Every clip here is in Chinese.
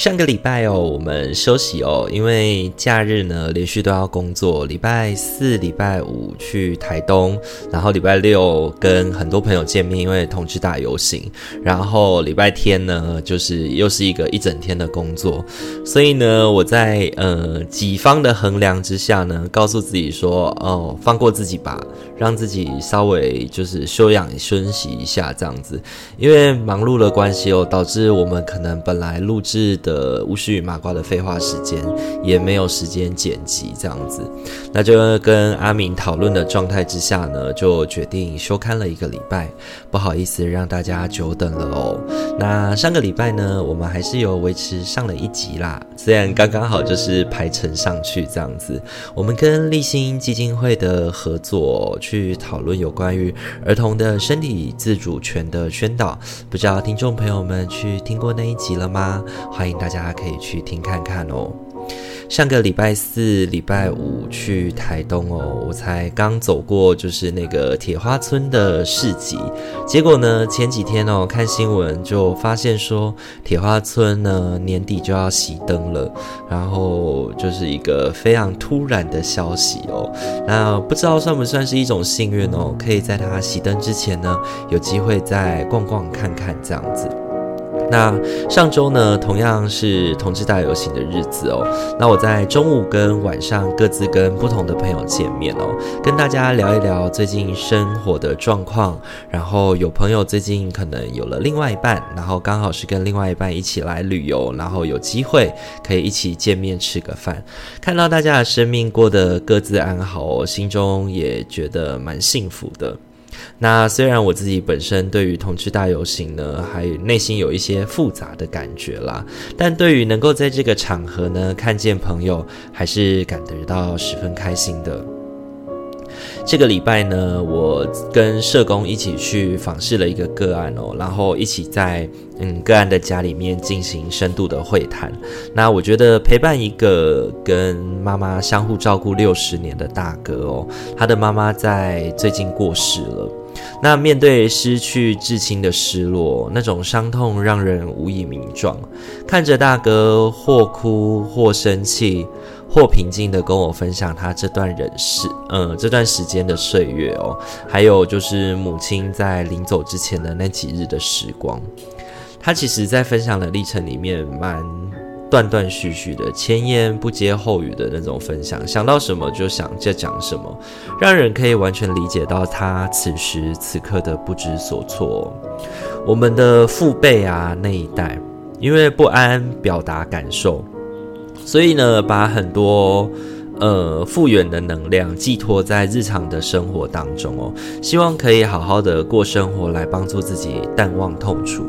上个礼拜哦，我们休息哦，因为假日呢连续都要工作。礼拜四、礼拜五去台东，然后礼拜六跟很多朋友见面，因为同志大游行。然后礼拜天呢，就是又是一个一整天的工作。所以呢，我在呃己方的衡量之下呢，告诉自己说：哦，放过自己吧，让自己稍微就是休养休息一下这样子。因为忙碌的关系哦，导致我们可能本来录制。的巫师与麻瓜的废话时间也没有时间剪辑这样子，那就跟阿明讨论的状态之下呢，就决定休刊了一个礼拜，不好意思让大家久等了哦。那上个礼拜呢，我们还是有维持上了一集啦，虽然刚刚好就是排程上去这样子。我们跟立新基金会的合作去讨论有关于儿童的身体自主权的宣导，不知道听众朋友们去听过那一集了吗？欢迎大家可以去听看看哦。上个礼拜四、礼拜五去台东哦，我才刚走过就是那个铁花村的市集，结果呢，前几天哦看新闻就发现说铁花村呢年底就要熄灯了，然后就是一个非常突然的消息哦。那不知道算不算是一种幸运哦，可以在它熄灯之前呢，有机会再逛逛看看这样子。那上周呢，同样是同志大游行的日子哦。那我在中午跟晚上各自跟不同的朋友见面哦，跟大家聊一聊最近生活的状况。然后有朋友最近可能有了另外一半，然后刚好是跟另外一半一起来旅游，然后有机会可以一起见面吃个饭。看到大家的生命过得各自安好哦，心中也觉得蛮幸福的。那虽然我自己本身对于同志大游行呢，还内心有一些复杂的感觉啦，但对于能够在这个场合呢，看见朋友，还是感得到十分开心的。这个礼拜呢，我跟社工一起去访视了一个个案哦，然后一起在嗯个案的家里面进行深度的会谈。那我觉得陪伴一个跟妈妈相互照顾六十年的大哥哦，他的妈妈在最近过世了。那面对失去至亲的失落，那种伤痛让人无以名状。看着大哥或哭或生气。或平静地跟我分享他这段人世，嗯，这段时间的岁月哦，还有就是母亲在临走之前的那几日的时光。他其实，在分享的历程里面，蛮断断续续的，前言不接后语的那种分享，想到什么就想就讲什么，让人可以完全理解到他此时此刻的不知所措。我们的父辈啊那一代，因为不安表达感受。所以呢，把很多呃复原的能量寄托在日常的生活当中哦，希望可以好好的过生活，来帮助自己淡忘痛楚。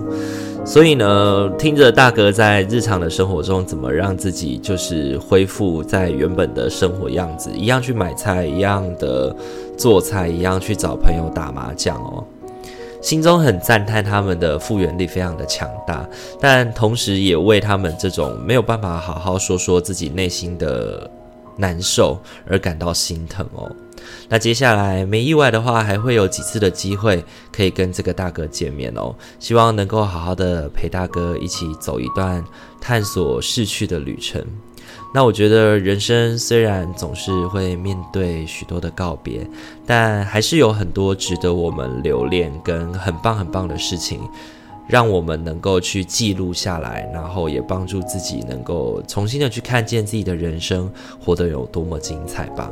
所以呢，听着大哥在日常的生活中怎么让自己就是恢复在原本的生活样子，一样去买菜，一样的做菜，一样去找朋友打麻将哦。心中很赞叹他们的复原力非常的强大，但同时也为他们这种没有办法好好说说自己内心的难受而感到心疼哦。那接下来没意外的话，还会有几次的机会可以跟这个大哥见面哦。希望能够好好的陪大哥一起走一段探索逝去的旅程。那我觉得人生虽然总是会面对许多的告别，但还是有很多值得我们留恋跟很棒很棒的事情，让我们能够去记录下来，然后也帮助自己能够重新的去看见自己的人生活得有多么精彩吧。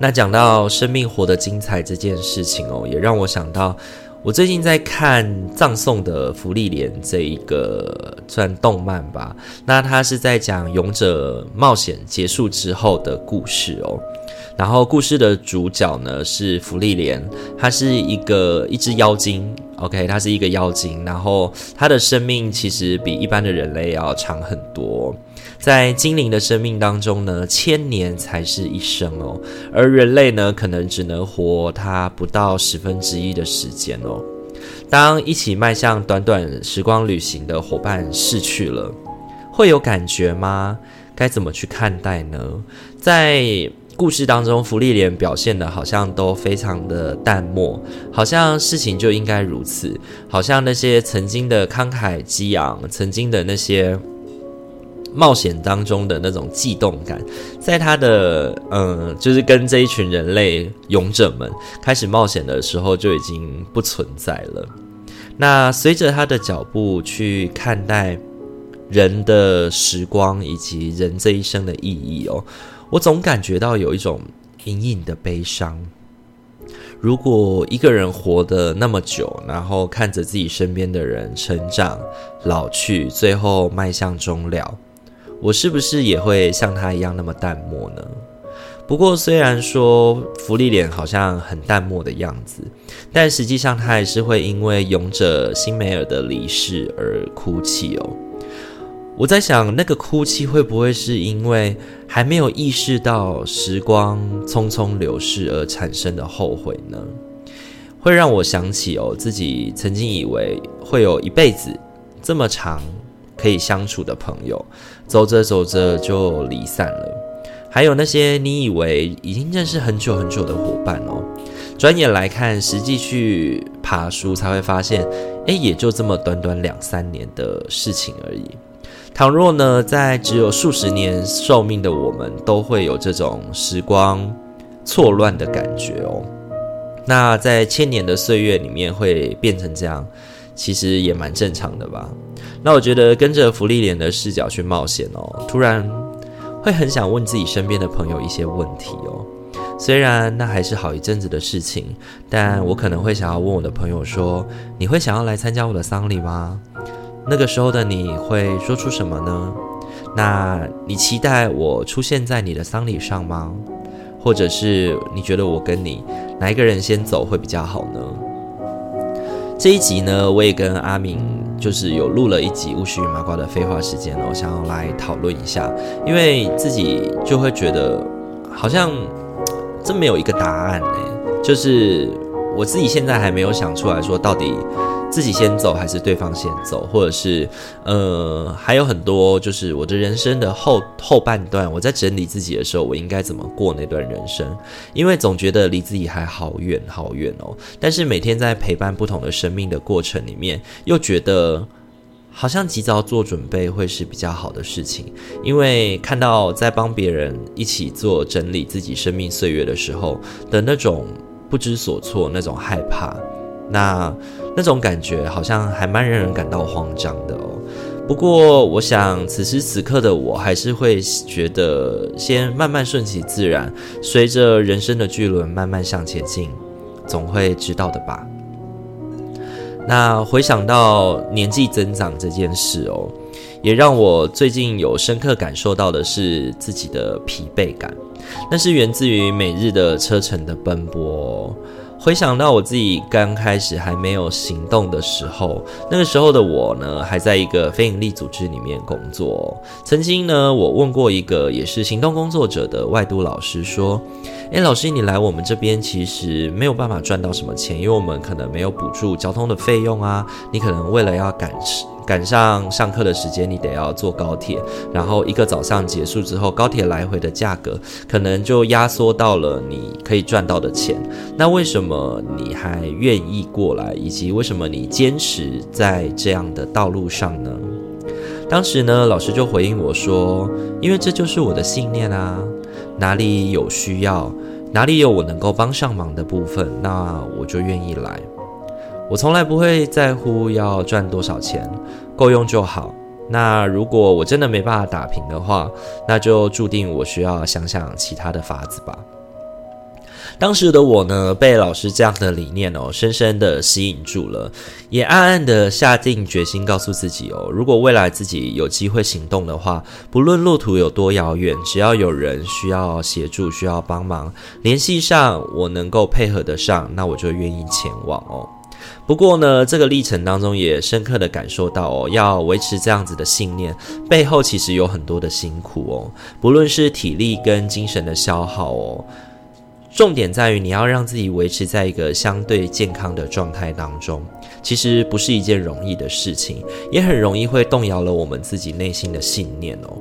那讲到生命活得精彩这件事情哦，也让我想到，我最近在看葬送的芙莉莲这一个算动漫吧。那它是在讲勇者冒险结束之后的故事哦。然后故事的主角呢是芙莉莲，它是一个一只妖精，OK，它是一个妖精。然后它的生命其实比一般的人类要长很多。在精灵的生命当中呢，千年才是一生哦，而人类呢，可能只能活它不到十分之一的时间哦。当一起迈向短短时光旅行的伙伴逝去了，会有感觉吗？该怎么去看待呢？在故事当中，芙莉莲表现的好像都非常的淡漠，好像事情就应该如此，好像那些曾经的慷慨激昂，曾经的那些。冒险当中的那种悸动感，在他的嗯，就是跟这一群人类勇者们开始冒险的时候就已经不存在了。那随着他的脚步去看待人的时光以及人这一生的意义哦，我总感觉到有一种隐隐的悲伤。如果一个人活得那么久，然后看着自己身边的人成长、老去，最后迈向终了。我是不是也会像他一样那么淡漠呢？不过虽然说芙莉莲好像很淡漠的样子，但实际上他还是会因为勇者辛梅尔的离世而哭泣哦。我在想，那个哭泣会不会是因为还没有意识到时光匆匆流逝而产生的后悔呢？会让我想起哦，自己曾经以为会有一辈子这么长。可以相处的朋友，走着走着就离散了。还有那些你以为已经认识很久很久的伙伴哦，转眼来看，实际去爬梳才会发现，诶，也就这么短短两三年的事情而已。倘若呢，在只有数十年寿命的我们，都会有这种时光错乱的感觉哦，那在千年的岁月里面会变成这样，其实也蛮正常的吧。那我觉得跟着芙莉莲的视角去冒险哦，突然会很想问自己身边的朋友一些问题哦。虽然那还是好一阵子的事情，但我可能会想要问我的朋友说：“你会想要来参加我的丧礼吗？”那个时候的你会说出什么呢？那你期待我出现在你的丧礼上吗？或者是你觉得我跟你哪一个人先走会比较好呢？这一集呢，我也跟阿明就是有录了一集巫师与麻瓜的废话时间了，我想要来讨论一下，因为自己就会觉得好像真没有一个答案呢，就是我自己现在还没有想出来说到底。自己先走还是对方先走，或者是呃，还有很多，就是我的人生的后后半段，我在整理自己的时候，我应该怎么过那段人生？因为总觉得离自己还好远好远哦。但是每天在陪伴不同的生命的过程里面，又觉得好像及早做准备会是比较好的事情。因为看到在帮别人一起做整理自己生命岁月的时候的那种不知所措，那种害怕。那那种感觉好像还蛮让人感到慌张的哦。不过，我想此时此刻的我还是会觉得，先慢慢顺其自然，随着人生的巨轮慢慢向前进，总会知道的吧。那回想到年纪增长这件事哦，也让我最近有深刻感受到的是自己的疲惫感，那是源自于每日的车程的奔波。回想到我自己刚开始还没有行动的时候，那个时候的我呢，还在一个非营利组织里面工作。曾经呢，我问过一个也是行动工作者的外督老师说：“诶，老师，你来我们这边其实没有办法赚到什么钱，因为我们可能没有补助交通的费用啊。你可能为了要赶赶上上课的时间，你得要坐高铁，然后一个早上结束之后，高铁来回的价格可能就压缩到了你可以赚到的钱。那为什么你还愿意过来？以及为什么你坚持在这样的道路上呢？当时呢，老师就回应我说：“因为这就是我的信念啊，哪里有需要，哪里有我能够帮上忙的部分，那我就愿意来。我从来不会在乎要赚多少钱，够用就好。那如果我真的没办法打平的话，那就注定我需要想想其他的法子吧。”当时的我呢，被老师这样的理念哦，深深的吸引住了，也暗暗的下定决心，告诉自己哦，如果未来自己有机会行动的话，不论路途有多遥远，只要有人需要协助、需要帮忙，联系上我能够配合得上，那我就愿意前往哦。不过呢，这个历程当中也深刻的感受到哦，要维持这样子的信念，背后其实有很多的辛苦哦，不论是体力跟精神的消耗哦。重点在于你要让自己维持在一个相对健康的状态当中，其实不是一件容易的事情，也很容易会动摇了我们自己内心的信念哦。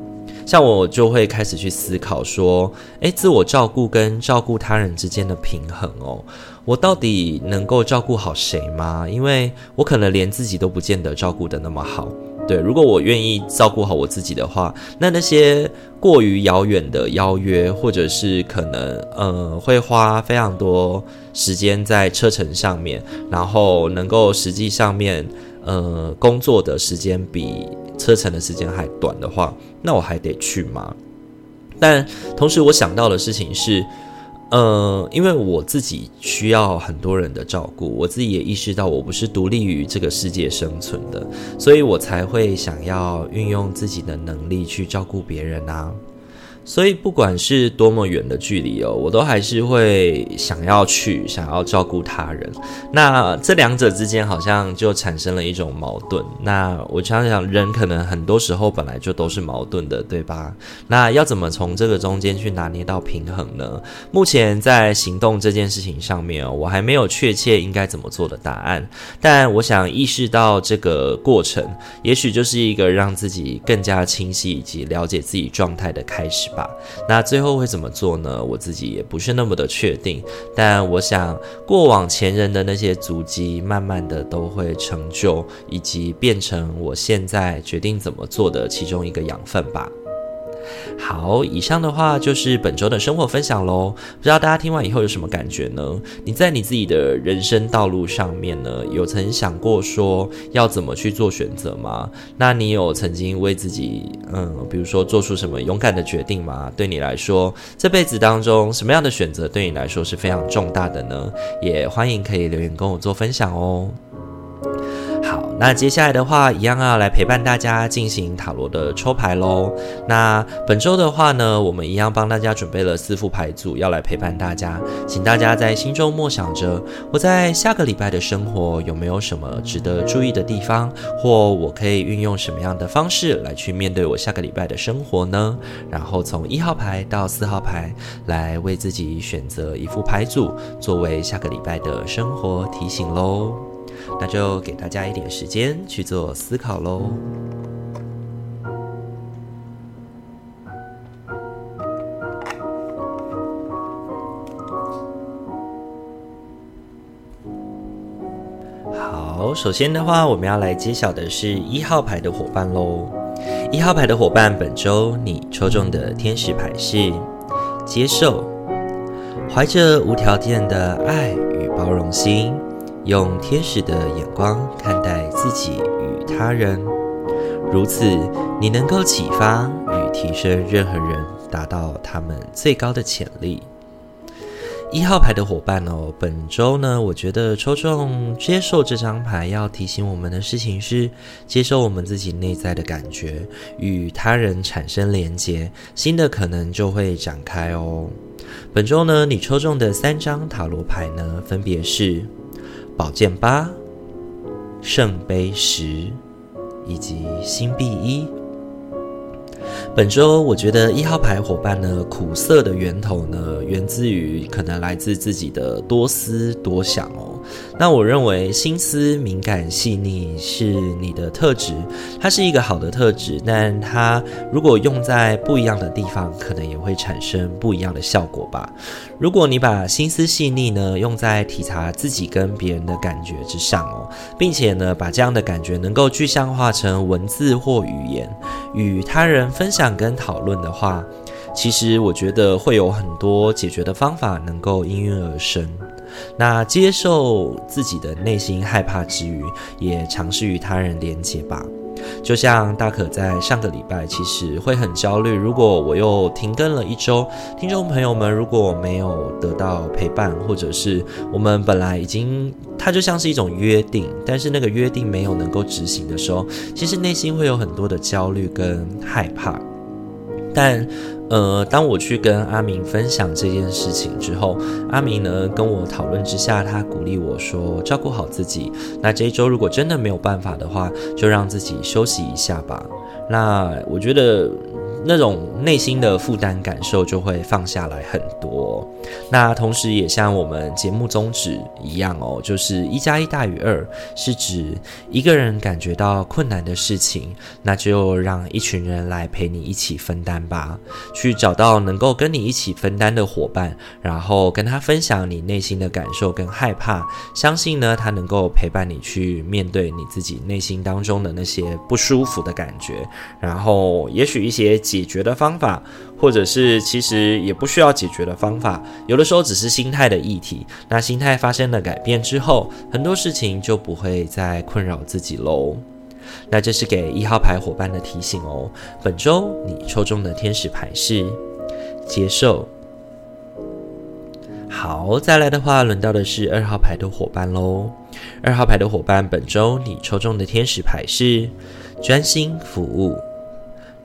像我就会开始去思考说，诶，自我照顾跟照顾他人之间的平衡哦，我到底能够照顾好谁吗？因为我可能连自己都不见得照顾得那么好。对，如果我愿意照顾好我自己的话，那那些过于遥远的邀约，或者是可能呃会花非常多时间在车程上面，然后能够实际上面呃工作的时间比车程的时间还短的话，那我还得去吗？但同时我想到的事情是。呃，因为我自己需要很多人的照顾，我自己也意识到我不是独立于这个世界生存的，所以我才会想要运用自己的能力去照顾别人啊。所以不管是多么远的距离哦，我都还是会想要去，想要照顾他人。那这两者之间好像就产生了一种矛盾。那我想想，人可能很多时候本来就都是矛盾的，对吧？那要怎么从这个中间去拿捏到平衡呢？目前在行动这件事情上面哦，我还没有确切应该怎么做的答案。但我想意识到这个过程，也许就是一个让自己更加清晰以及了解自己状态的开始。吧那最后会怎么做呢？我自己也不是那么的确定，但我想过往前人的那些足迹，慢慢的都会成就，以及变成我现在决定怎么做的其中一个养分吧。好，以上的话就是本周的生活分享喽。不知道大家听完以后有什么感觉呢？你在你自己的人生道路上面呢，有曾想过说要怎么去做选择吗？那你有曾经为自己，嗯，比如说做出什么勇敢的决定吗？对你来说，这辈子当中什么样的选择对你来说是非常重大的呢？也欢迎可以留言跟我做分享哦。好，那接下来的话，一样要来陪伴大家进行塔罗的抽牌喽。那本周的话呢，我们一样帮大家准备了四副牌组，要来陪伴大家。请大家在心中默想着，我在下个礼拜的生活有没有什么值得注意的地方，或我可以运用什么样的方式来去面对我下个礼拜的生活呢？然后从一号牌到四号牌，来为自己选择一副牌组，作为下个礼拜的生活提醒喽。那就给大家一点时间去做思考喽。好，首先的话，我们要来揭晓的是一号牌的伙伴喽。一号牌的伙伴，本周你抽中的天使牌是接受，怀着无条件的爱与包容心。用天使的眼光看待自己与他人，如此你能够启发与提升任何人，达到他们最高的潜力。一号牌的伙伴哦，本周呢，我觉得抽中接受这张牌，要提醒我们的事情是接受我们自己内在的感觉，与他人产生连结，新的可能就会展开哦。本周呢，你抽中的三张塔罗牌呢，分别是。宝剑八、圣杯十以及星币一。本周我觉得一号牌伙伴呢，苦涩的源头呢，源自于可能来自自己的多思多想哦。那我认为心思敏感细腻是你的特质，它是一个好的特质，但它如果用在不一样的地方，可能也会产生不一样的效果吧。如果你把心思细腻呢用在体察自己跟别人的感觉之上哦，并且呢把这样的感觉能够具象化成文字或语言，与他人分享跟讨论的话，其实我觉得会有很多解决的方法能够应运而生。那接受自己的内心害怕之余，也尝试与他人连接吧。就像大可在上个礼拜，其实会很焦虑。如果我又停更了一周，听众朋友们如果没有得到陪伴，或者是我们本来已经，它就像是一种约定，但是那个约定没有能够执行的时候，其实内心会有很多的焦虑跟害怕。但呃，当我去跟阿明分享这件事情之后，阿明呢跟我讨论之下，他鼓励我说：“照顾好自己。那这一周如果真的没有办法的话，就让自己休息一下吧。”那我觉得。那种内心的负担感受就会放下来很多。那同时也像我们节目宗旨一样哦，就是一加一大于二，是指一个人感觉到困难的事情，那就让一群人来陪你一起分担吧。去找到能够跟你一起分担的伙伴，然后跟他分享你内心的感受跟害怕，相信呢，他能够陪伴你去面对你自己内心当中的那些不舒服的感觉，然后也许一些解决的方法，或者是其实也不需要解决的方法，有的时候只是心态的议题。那心态发生了改变之后，很多事情就不会再困扰自己喽。那这是给一号牌伙伴的提醒哦。本周你抽中的天使牌是接受。好，再来的话，轮到的是二号牌的伙伴喽。二号牌的伙伴，本周你抽中的天使牌是专心服务。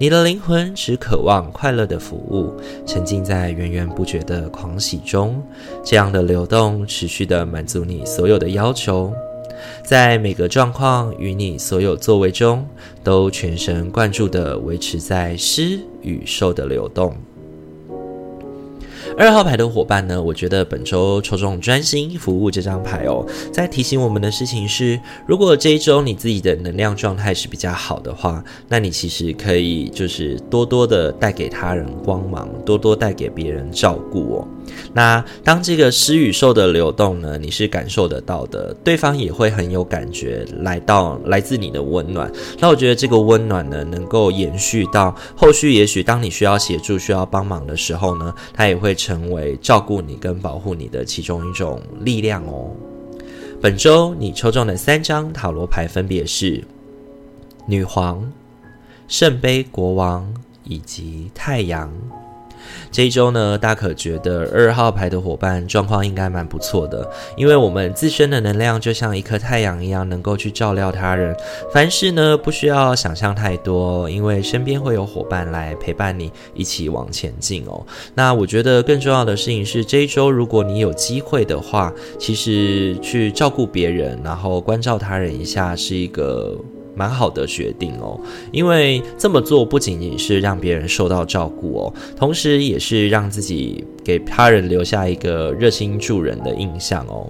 你的灵魂只渴望快乐的服务，沉浸在源源不绝的狂喜中。这样的流动持续的满足你所有的要求，在每个状况与你所有作为中，都全神贯注地维持在施与受的流动。二号牌的伙伴呢，我觉得本周抽中专心服务这张牌哦，在提醒我们的事情是，如果这一周你自己的能量状态是比较好的话，那你其实可以就是多多的带给他人光芒，多多带给别人照顾哦。那当这个施与受的流动呢，你是感受得到的，对方也会很有感觉，来到来自你的温暖。那我觉得这个温暖呢，能够延续到后续，也许当你需要协助、需要帮忙的时候呢，它也会成为照顾你跟保护你的其中一种力量哦。本周你抽中的三张塔罗牌分别是女皇、圣杯国王以及太阳。这一周呢，大可觉得二号牌的伙伴状况应该蛮不错的，因为我们自身的能量就像一颗太阳一样，能够去照料他人。凡事呢，不需要想象太多，因为身边会有伙伴来陪伴你一起往前进哦。那我觉得更重要的事情是，这一周如果你有机会的话，其实去照顾别人，然后关照他人一下，是一个。蛮好的决定哦，因为这么做不仅仅是让别人受到照顾哦，同时也是让自己给他人留下一个热心助人的印象哦。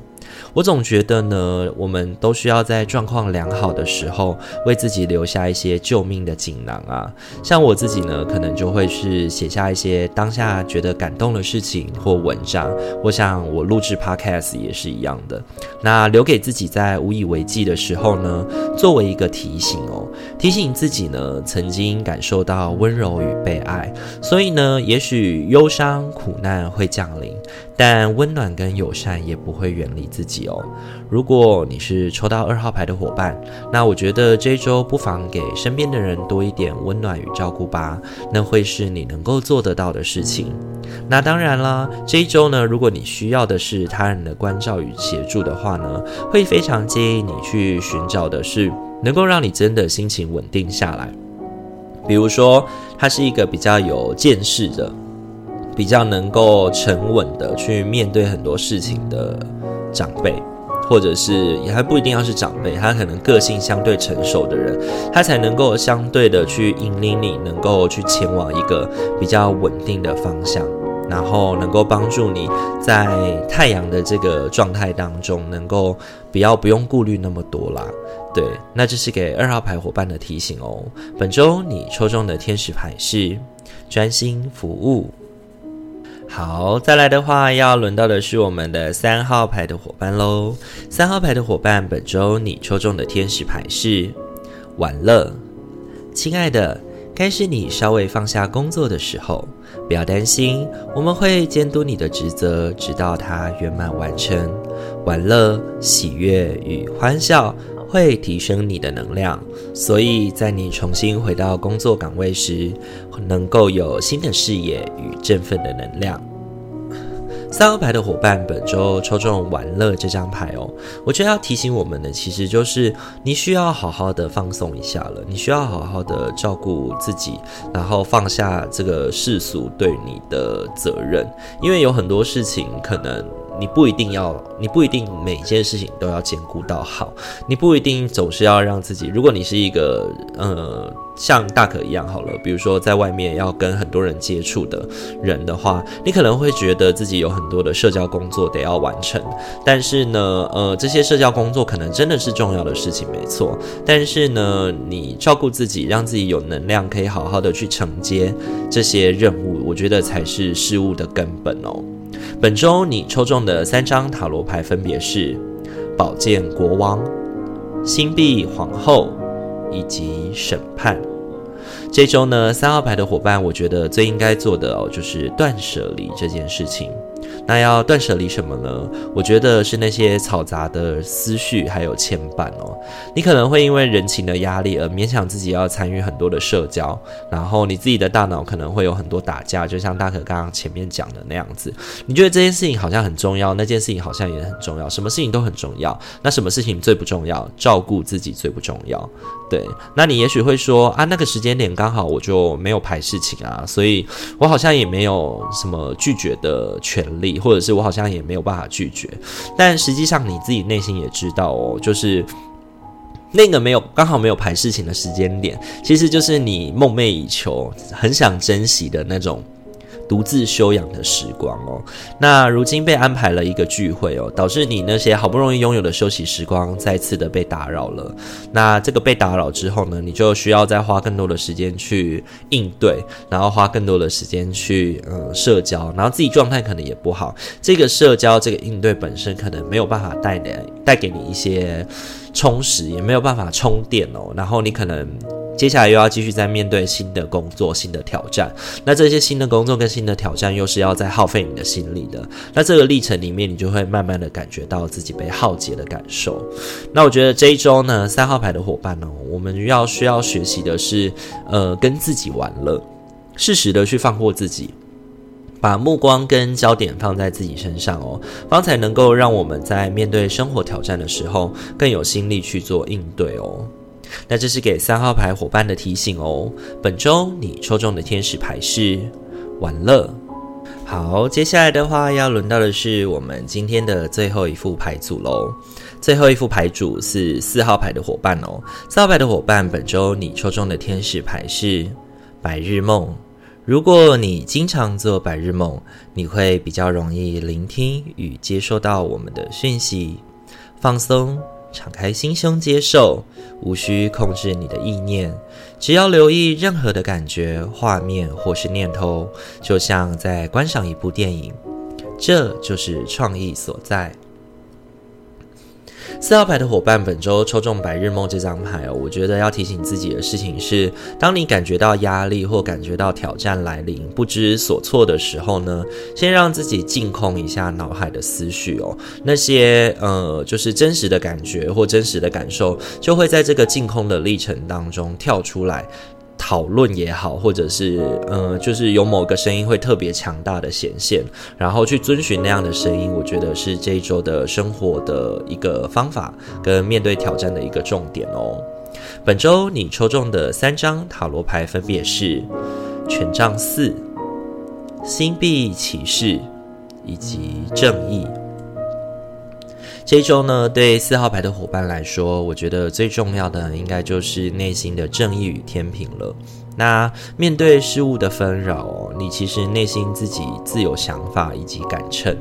我总觉得呢，我们都需要在状况良好的时候，为自己留下一些救命的锦囊啊。像我自己呢，可能就会是写下一些当下觉得感动的事情或文章。我想我录制 Podcast 也是一样的。那留给自己在无以为继的时候呢，作为一个提醒哦，提醒自己呢，曾经感受到温柔与被爱。所以呢，也许忧伤苦难会降临，但温暖跟友善也不会远离自己。哦，如果你是抽到二号牌的伙伴，那我觉得这一周不妨给身边的人多一点温暖与照顾吧，那会是你能够做得到的事情。那当然啦，这一周呢，如果你需要的是他人的关照与协助的话呢，会非常建议你去寻找的是能够让你真的心情稳定下来。比如说，他是一个比较有见识的，比较能够沉稳的去面对很多事情的。长辈，或者是也还不一定要是长辈，他可能个性相对成熟的人，他才能够相对的去引领你，能够去前往一个比较稳定的方向。然后能够帮助你在太阳的这个状态当中，能够不要不用顾虑那么多啦。对，那这是给二号牌伙伴的提醒哦。本周你抽中的天使牌是专心服务。好，再来的话要轮到的是我们的三号牌的伙伴喽。三号牌的伙伴，本周你抽中的天使牌是玩乐。亲爱的，该是你稍微放下工作的时候。不要担心，我们会监督你的职责，直到它圆满完成。玩乐、喜悦与欢笑会提升你的能量，所以在你重新回到工作岗位时，能够有新的视野与振奋的能量。三号牌的伙伴，本周抽中玩乐这张牌哦。我觉得要提醒我们的，其实就是你需要好好的放松一下了，你需要好好的照顾自己，然后放下这个世俗对你的责任，因为有很多事情可能。你不一定要，你不一定每件事情都要兼顾到好，你不一定总是要让自己。如果你是一个呃像大可一样好了，比如说在外面要跟很多人接触的人的话，你可能会觉得自己有很多的社交工作得要完成。但是呢，呃，这些社交工作可能真的是重要的事情，没错。但是呢，你照顾自己，让自己有能量，可以好好的去承接这些任务，我觉得才是事物的根本哦。本周你抽中的三张塔罗牌分别是宝剑国王、星币皇后以及审判。这周呢，三号牌的伙伴，我觉得最应该做的哦，就是断舍离这件事情。那要断舍离什么呢？我觉得是那些嘈杂的思绪还有牵绊哦。你可能会因为人情的压力而勉强自己要参与很多的社交，然后你自己的大脑可能会有很多打架，就像大可刚刚前面讲的那样子。你觉得这件事情好像很重要，那件事情好像也很重要，什么事情都很重要。那什么事情最不重要？照顾自己最不重要。对，那你也许会说啊，那个时间点刚好我就没有排事情啊，所以我好像也没有什么拒绝的权利。或者是我好像也没有办法拒绝，但实际上你自己内心也知道哦，就是那个没有刚好没有排事情的时间点，其实就是你梦寐以求、很想珍惜的那种。独自休养的时光哦，那如今被安排了一个聚会哦，导致你那些好不容易拥有的休息时光再次的被打扰了。那这个被打扰之后呢，你就需要再花更多的时间去应对，然后花更多的时间去嗯社交，然后自己状态可能也不好。这个社交这个应对本身可能没有办法带来带给你一些充实，也没有办法充电哦。然后你可能。接下来又要继续再面对新的工作、新的挑战。那这些新的工作跟新的挑战，又是要再耗费你的心力的。那这个历程里面，你就会慢慢的感觉到自己被耗竭的感受。那我觉得这一周呢，三号牌的伙伴呢，我们要需要学习的是，呃，跟自己玩乐，适时的去放过自己，把目光跟焦点放在自己身上哦，方才能够让我们在面对生活挑战的时候，更有心力去做应对哦。那这是给三号牌伙伴的提醒哦。本周你抽中的天使牌是玩乐。好，接下来的话要轮到的是我们今天的最后一副牌组喽。最后一副牌组是四号牌的伙伴哦。四号牌的伙伴，本周你抽中的天使牌是白日梦。如果你经常做白日梦，你会比较容易聆听与接收到我们的讯息，放松。敞开心胸接受，无需控制你的意念，只要留意任何的感觉、画面或是念头，就像在观赏一部电影，这就是创意所在。四号牌的伙伴，本周抽中白日梦这张牌哦，我觉得要提醒自己的事情是：当你感觉到压力或感觉到挑战来临、不知所措的时候呢，先让自己净空一下脑海的思绪哦，那些呃，就是真实的感觉或真实的感受，就会在这个净空的历程当中跳出来。讨论也好，或者是呃，就是有某个声音会特别强大的显现，然后去遵循那样的声音，我觉得是这一周的生活的一个方法跟面对挑战的一个重点哦。本周你抽中的三张塔罗牌分别是权杖四、星币骑士以及正义。这周呢，对四号牌的伙伴来说，我觉得最重要的应该就是内心的正义与天平了。那面对事物的纷扰，你其实内心自己自有想法以及感秤，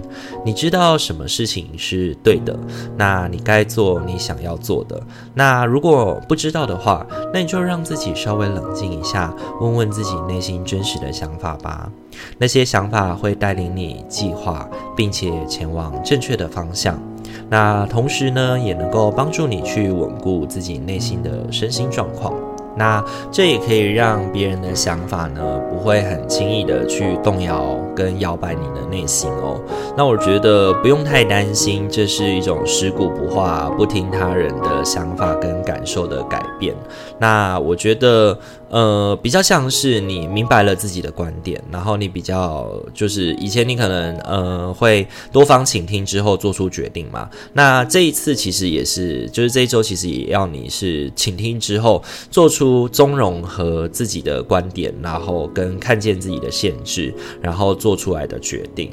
你知道什么事情是对的，那你该做你想要做的。那如果不知道的话，那你就让自己稍微冷静一下，问问自己内心真实的想法吧。那些想法会带领你计划，并且前往正确的方向。那同时呢，也能够帮助你去稳固自己内心的身心状况。那这也可以让别人的想法呢，不会很轻易的去动摇跟摇摆你的内心哦。那我觉得不用太担心，这是一种食古不化、不听他人的想法跟感受的改变。那我觉得。呃，比较像是你明白了自己的观点，然后你比较就是以前你可能呃会多方倾听之后做出决定嘛。那这一次其实也是，就是这一周其实也要你是倾听之后做出综融和自己的观点，然后跟看见自己的限制，然后做出来的决定。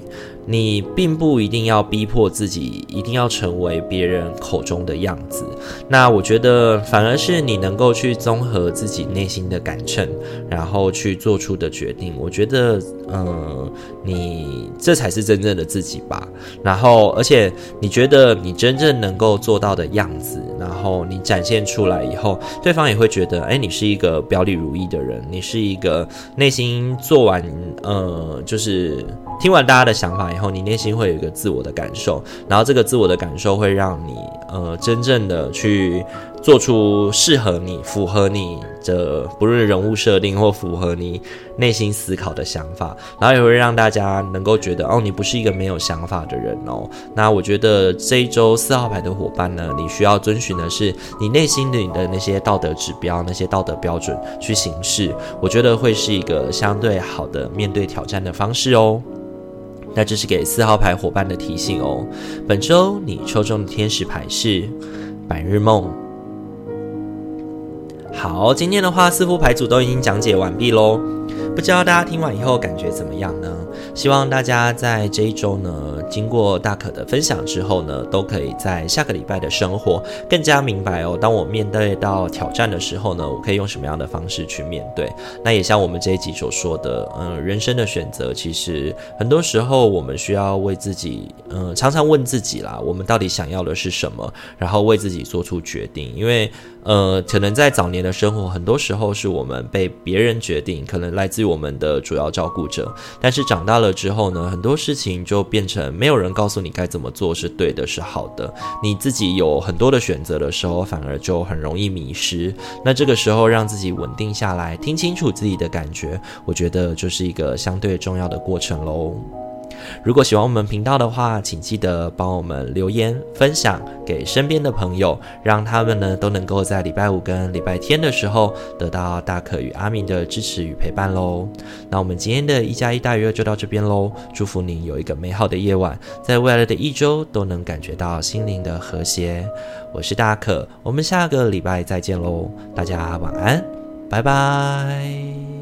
你并不一定要逼迫自己一定要成为别人口中的样子。那我觉得反而是你能够去综合自己内心的杆秤，然后去做出的决定。我觉得，嗯，你这才是真正的自己吧。然后，而且你觉得你真正能够做到的样子，然后你展现出来以后，对方也会觉得，哎，你是一个表里如一的人，你是一个内心做完，呃，就是。听完大家的想法以后，你内心会有一个自我的感受，然后这个自我的感受会让你呃真正的去做出适合你、符合你的不论人物设定或符合你内心思考的想法，然后也会让大家能够觉得哦，你不是一个没有想法的人哦。那我觉得这一周四号牌的伙伴呢，你需要遵循的是你内心里的那些道德指标、那些道德标准去行事，我觉得会是一个相对好的面对挑战的方式哦。那这是给四号牌伙伴的提醒哦。本周你抽中的天使牌是白日梦。好，今天的话，四副牌组都已经讲解完毕喽。不知道大家听完以后感觉怎么样呢？希望大家在这一周呢，经过大可的分享之后呢，都可以在下个礼拜的生活更加明白哦。当我面对到挑战的时候呢，我可以用什么样的方式去面对？那也像我们这一集所说的，嗯，人生的选择其实很多时候我们需要为自己，嗯，常常问自己啦，我们到底想要的是什么，然后为自己做出决定，因为。呃，可能在早年的生活，很多时候是我们被别人决定，可能来自于我们的主要照顾者。但是长大了之后呢，很多事情就变成没有人告诉你该怎么做是对的，是好的。你自己有很多的选择的时候，反而就很容易迷失。那这个时候让自己稳定下来，听清楚自己的感觉，我觉得就是一个相对重要的过程喽。如果喜欢我们频道的话，请记得帮我们留言分享给身边的朋友，让他们呢都能够在礼拜五跟礼拜天的时候得到大可与阿明的支持与陪伴喽。那我们今天的一加一大于二就到这边喽，祝福您有一个美好的夜晚，在未来的一周都能感觉到心灵的和谐。我是大可，我们下个礼拜再见喽，大家晚安，拜拜。